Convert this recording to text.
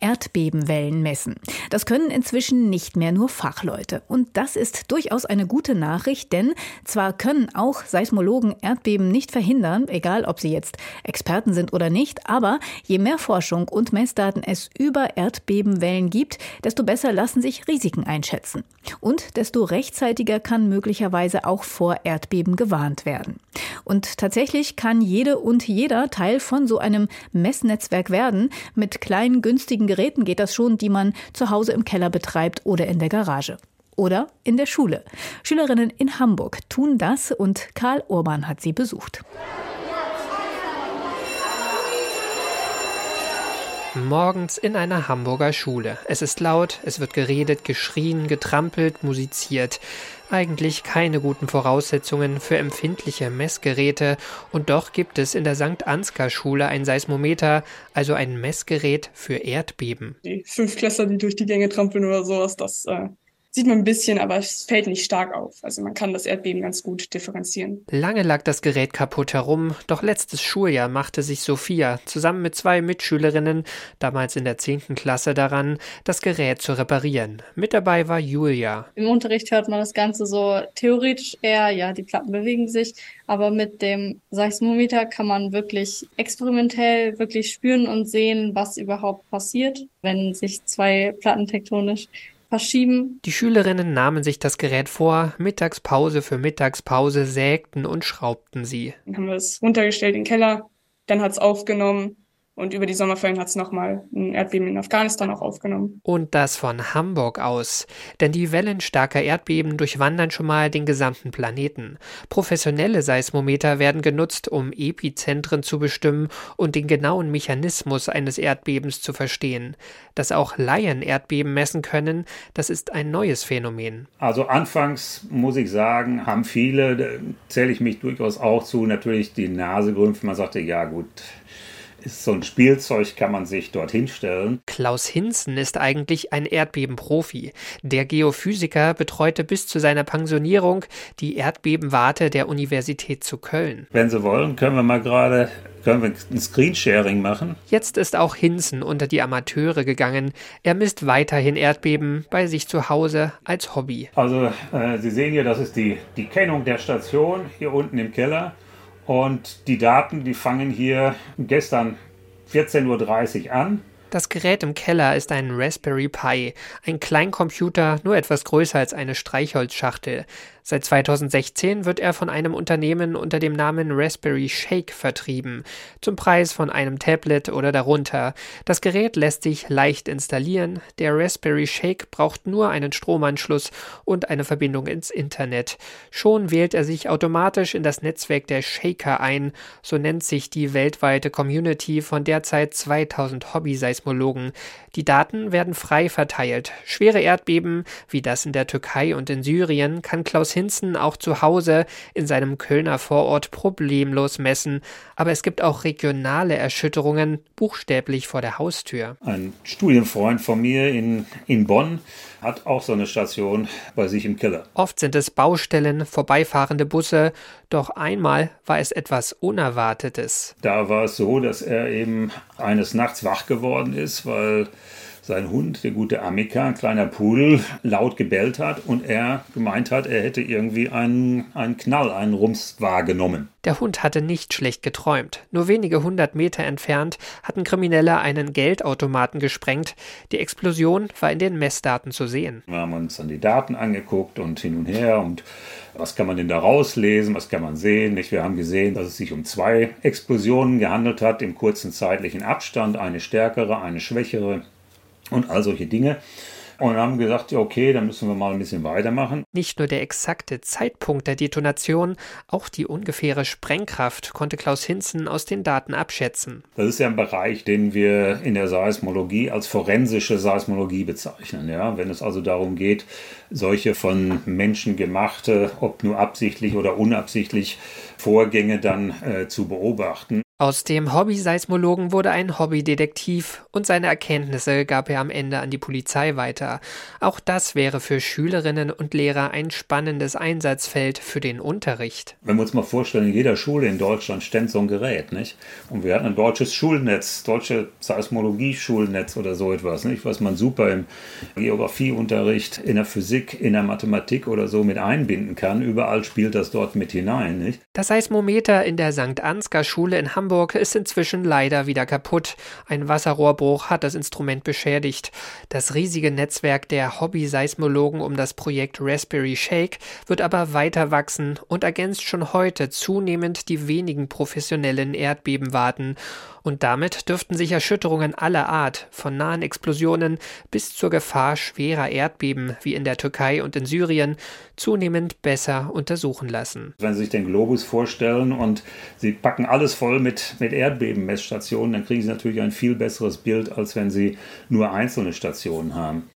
Erdbebenwellen messen. Das können inzwischen nicht mehr nur Fachleute. Und das ist durchaus eine gute Nachricht, denn zwar können auch Seismologen Erdbeben nicht verhindern, egal ob sie jetzt Experten sind oder nicht, aber je mehr Forschung und Messdaten es über Erdbebenwellen gibt, desto besser lassen sich Risiken einschätzen. Und desto rechtzeitiger kann möglicherweise auch vor Erdbeben gewarnt werden. Und tatsächlich kann jede und jeder Teil von so einem Messnetzwerk werden. Mit kleinen, günstigen Geräten geht das schon, die man zu Hause im Keller betreibt oder in der Garage. Oder in der Schule. Schülerinnen in Hamburg tun das und Karl Urban hat sie besucht. Morgens in einer Hamburger Schule. Es ist laut, es wird geredet, geschrien, getrampelt, musiziert. Eigentlich keine guten Voraussetzungen für empfindliche Messgeräte und doch gibt es in der St. Ansgar Schule ein Seismometer, also ein Messgerät für Erdbeben. Die Fünfklässler, die durch die Gänge trampeln oder sowas, das äh, sieht man ein bisschen, aber es fällt nicht stark auf. Also man kann das Erdbeben ganz gut differenzieren. Lange lag das Gerät kaputt herum, doch letztes Schuljahr machte sich Sophia zusammen mit zwei Mitschülerinnen, damals in der 10. Klasse, daran, das Gerät zu reparieren. Mit dabei war Julia. Im Unterricht hört man das Ganze so theoretisch eher, ja, die Platten bewegen sich, aber mit dem Seismometer kann man wirklich experimentell wirklich spüren und sehen, was überhaupt passiert, wenn sich zwei Platten tektonisch verschieben. Die Schülerinnen nahmen sich das Gerät vor, Mittagspause für Mittagspause sägten und schraubten sie. Dann haben wir es runtergestellt in den Keller, dann hat es aufgenommen und über die Sommerferien hat es nochmal ein Erdbeben in Afghanistan auch aufgenommen. Und das von Hamburg aus. Denn die Wellen starker Erdbeben durchwandern schon mal den gesamten Planeten. Professionelle Seismometer werden genutzt, um Epizentren zu bestimmen und den genauen Mechanismus eines Erdbebens zu verstehen. Dass auch Laien Erdbeben messen können, das ist ein neues Phänomen. Also anfangs muss ich sagen, haben viele, zähle ich mich durchaus auch zu, natürlich die Nase gerümpft. Man sagte, ja gut, ist so ein Spielzeug, kann man sich dorthin stellen. Klaus Hinzen ist eigentlich ein Erdbebenprofi. Der Geophysiker betreute bis zu seiner Pensionierung die Erdbebenwarte der Universität zu Köln. Wenn Sie wollen, können wir mal gerade können wir ein Screensharing machen. Jetzt ist auch Hinzen unter die Amateure gegangen. Er misst weiterhin Erdbeben bei sich zu Hause als Hobby. Also äh, Sie sehen hier, das ist die, die Kennung der Station hier unten im Keller. Und die Daten, die fangen hier gestern 14.30 Uhr an. Das Gerät im Keller ist ein Raspberry Pi, ein Kleincomputer, nur etwas größer als eine Streichholzschachtel. Seit 2016 wird er von einem Unternehmen unter dem Namen Raspberry Shake vertrieben, zum Preis von einem Tablet oder darunter. Das Gerät lässt sich leicht installieren. Der Raspberry Shake braucht nur einen Stromanschluss und eine Verbindung ins Internet. Schon wählt er sich automatisch in das Netzwerk der Shaker ein, so nennt sich die weltweite Community von derzeit 2000 Hobby-Seismologen. Die Daten werden frei verteilt. Schwere Erdbeben, wie das in der Türkei und in Syrien, kann Klaus Hinzen auch zu Hause in seinem Kölner Vorort problemlos messen, aber es gibt auch regionale Erschütterungen, buchstäblich vor der Haustür. Ein Studienfreund von mir in, in Bonn hat auch so eine Station bei sich im Keller. Oft sind es Baustellen, vorbeifahrende Busse, doch einmal war es etwas Unerwartetes. Da war es so, dass er eben eines Nachts wach geworden ist, weil sein Hund, der gute Amika, ein kleiner Pudel, laut gebellt hat und er gemeint hat, er hätte irgendwie einen, einen Knall, einen Rums wahrgenommen. Der Hund hatte nicht schlecht geträumt. Nur wenige hundert Meter entfernt hatten Kriminelle einen Geldautomaten gesprengt. Die Explosion war in den Messdaten zu sehen. Wir haben uns dann die Daten angeguckt und hin und her und was kann man denn da rauslesen, was kann man sehen? Wir haben gesehen, dass es sich um zwei Explosionen gehandelt hat im kurzen zeitlichen Abstand, eine stärkere, eine schwächere und all solche Dinge. Und haben gesagt, okay, dann müssen wir mal ein bisschen weitermachen. Nicht nur der exakte Zeitpunkt der Detonation, auch die ungefähre Sprengkraft konnte Klaus Hinzen aus den Daten abschätzen. Das ist ja ein Bereich, den wir in der Seismologie als forensische Seismologie bezeichnen. Ja? Wenn es also darum geht, solche von Menschen gemachte, ob nur absichtlich oder unabsichtlich, Vorgänge dann äh, zu beobachten. Aus dem Hobby-Seismologen wurde ein Hobbydetektiv und seine Erkenntnisse gab er am Ende an die Polizei weiter. Auch das wäre für Schülerinnen und Lehrer ein spannendes Einsatzfeld für den Unterricht. Wenn wir uns mal vorstellen, in jeder Schule in Deutschland stand so ein Gerät, nicht? Und wir hatten ein deutsches Schulnetz, deutsche Seismologie-Schulnetz oder so etwas, nicht? Was man super im Geografieunterricht, in der Physik, in der Mathematik oder so mit einbinden kann. Überall spielt das dort mit hinein, nicht? Das Seismometer in der St. Ansgar Schule in Hamburg Hamburg ist inzwischen leider wieder kaputt. Ein Wasserrohrbruch hat das Instrument beschädigt. Das riesige Netzwerk der Hobby-Seismologen um das Projekt Raspberry Shake wird aber weiter wachsen und ergänzt schon heute zunehmend die wenigen professionellen Erdbebenwarten. Und damit dürften sich Erschütterungen aller Art, von nahen Explosionen bis zur Gefahr schwerer Erdbeben wie in der Türkei und in Syrien, zunehmend besser untersuchen lassen. Wenn Sie sich den Globus vorstellen und Sie packen alles voll mit mit, Erdbebenmessstationen, dann kriegen Sie natürlich ein viel besseres Bild, als wenn Sie nur einzelne Stationen haben.